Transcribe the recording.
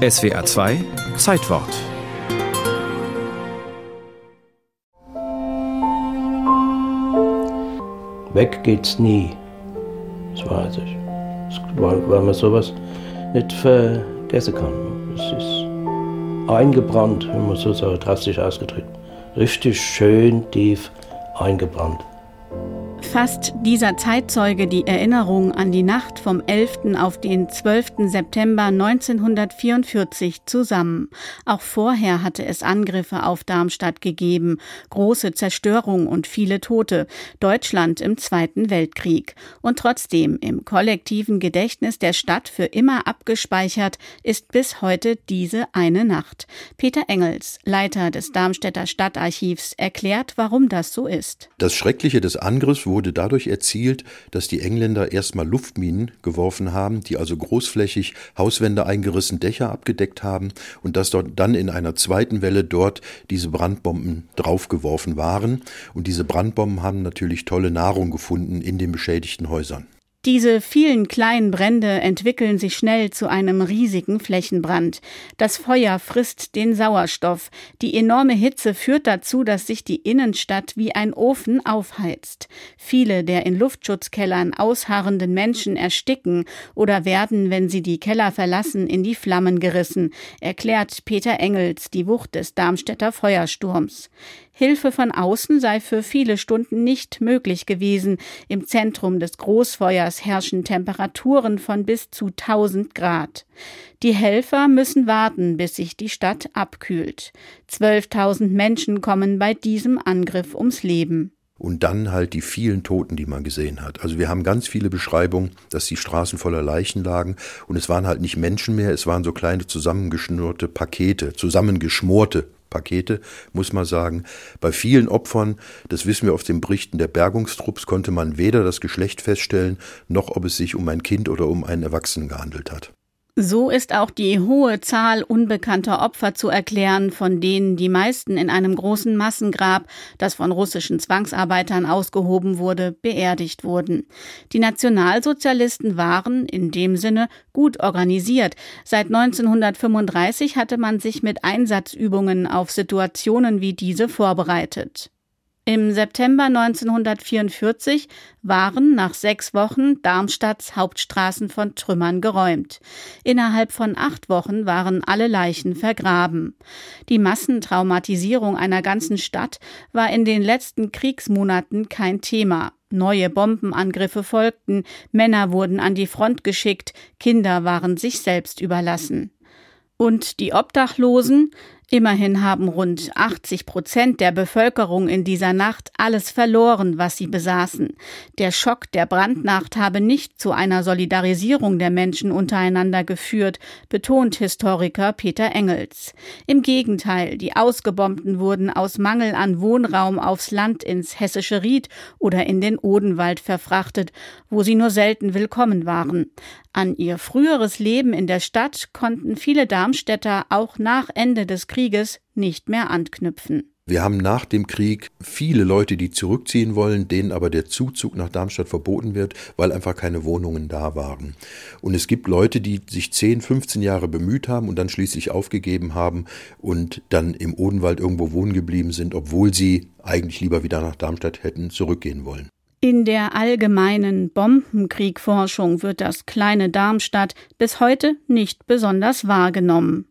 SWA 2 Zeitwort Weg geht's nie. Das weiß ich. Weil, weil man sowas nicht vergessen kann. Es ist eingebrannt, wenn man so drastisch ausgedrückt. Richtig schön tief eingebrannt fasst dieser Zeitzeuge die Erinnerung an die Nacht vom 11. auf den 12. September 1944 zusammen. Auch vorher hatte es Angriffe auf Darmstadt gegeben, große Zerstörung und viele Tote, Deutschland im Zweiten Weltkrieg. Und trotzdem im kollektiven Gedächtnis der Stadt für immer abgespeichert ist bis heute diese eine Nacht. Peter Engels, Leiter des Darmstädter Stadtarchivs, erklärt, warum das so ist. Das Schreckliche des Angriffs wurde wurde dadurch erzielt, dass die Engländer erstmal Luftminen geworfen haben, die also großflächig Hauswände eingerissen, Dächer abgedeckt haben und dass dort dann in einer zweiten Welle dort diese Brandbomben draufgeworfen waren. Und diese Brandbomben haben natürlich tolle Nahrung gefunden in den beschädigten Häusern. Diese vielen kleinen Brände entwickeln sich schnell zu einem riesigen Flächenbrand. Das Feuer frisst den Sauerstoff. Die enorme Hitze führt dazu, dass sich die Innenstadt wie ein Ofen aufheizt. Viele der in Luftschutzkellern ausharrenden Menschen ersticken oder werden, wenn sie die Keller verlassen, in die Flammen gerissen, erklärt Peter Engels die Wucht des Darmstädter Feuersturms. Hilfe von außen sei für viele Stunden nicht möglich gewesen. Im Zentrum des Großfeuers herrschen Temperaturen von bis zu 1000 Grad. Die Helfer müssen warten, bis sich die Stadt abkühlt. 12.000 Menschen kommen bei diesem Angriff ums Leben. Und dann halt die vielen Toten, die man gesehen hat. Also wir haben ganz viele Beschreibungen, dass die Straßen voller Leichen lagen. Und es waren halt nicht Menschen mehr, es waren so kleine zusammengeschnürte Pakete, zusammengeschmorte Pakete, muss man sagen. Bei vielen Opfern, das wissen wir aus den Berichten der Bergungstrupps, konnte man weder das Geschlecht feststellen, noch ob es sich um ein Kind oder um einen Erwachsenen gehandelt hat. So ist auch die hohe Zahl unbekannter Opfer zu erklären, von denen die meisten in einem großen Massengrab, das von russischen Zwangsarbeitern ausgehoben wurde, beerdigt wurden. Die Nationalsozialisten waren in dem Sinne gut organisiert. Seit 1935 hatte man sich mit Einsatzübungen auf Situationen wie diese vorbereitet. Im September 1944 waren nach sechs Wochen Darmstadts Hauptstraßen von Trümmern geräumt. Innerhalb von acht Wochen waren alle Leichen vergraben. Die Massentraumatisierung einer ganzen Stadt war in den letzten Kriegsmonaten kein Thema. Neue Bombenangriffe folgten, Männer wurden an die Front geschickt, Kinder waren sich selbst überlassen. Und die Obdachlosen, Immerhin haben rund 80 Prozent der Bevölkerung in dieser Nacht alles verloren, was sie besaßen. Der Schock der Brandnacht habe nicht zu einer Solidarisierung der Menschen untereinander geführt, betont Historiker Peter Engels. Im Gegenteil, die Ausgebombten wurden aus Mangel an Wohnraum aufs Land ins hessische Ried oder in den Odenwald verfrachtet, wo sie nur selten willkommen waren. An ihr früheres Leben in der Stadt konnten viele Darmstädter auch nach Ende des Krieges nicht mehr anknüpfen. Wir haben nach dem Krieg viele Leute, die zurückziehen wollen, denen aber der Zuzug nach Darmstadt verboten wird, weil einfach keine Wohnungen da waren. Und es gibt Leute, die sich 10, 15 Jahre bemüht haben und dann schließlich aufgegeben haben und dann im Odenwald irgendwo wohnen geblieben sind, obwohl sie eigentlich lieber wieder nach Darmstadt hätten zurückgehen wollen. In der allgemeinen Bombenkriegforschung wird das kleine Darmstadt bis heute nicht besonders wahrgenommen.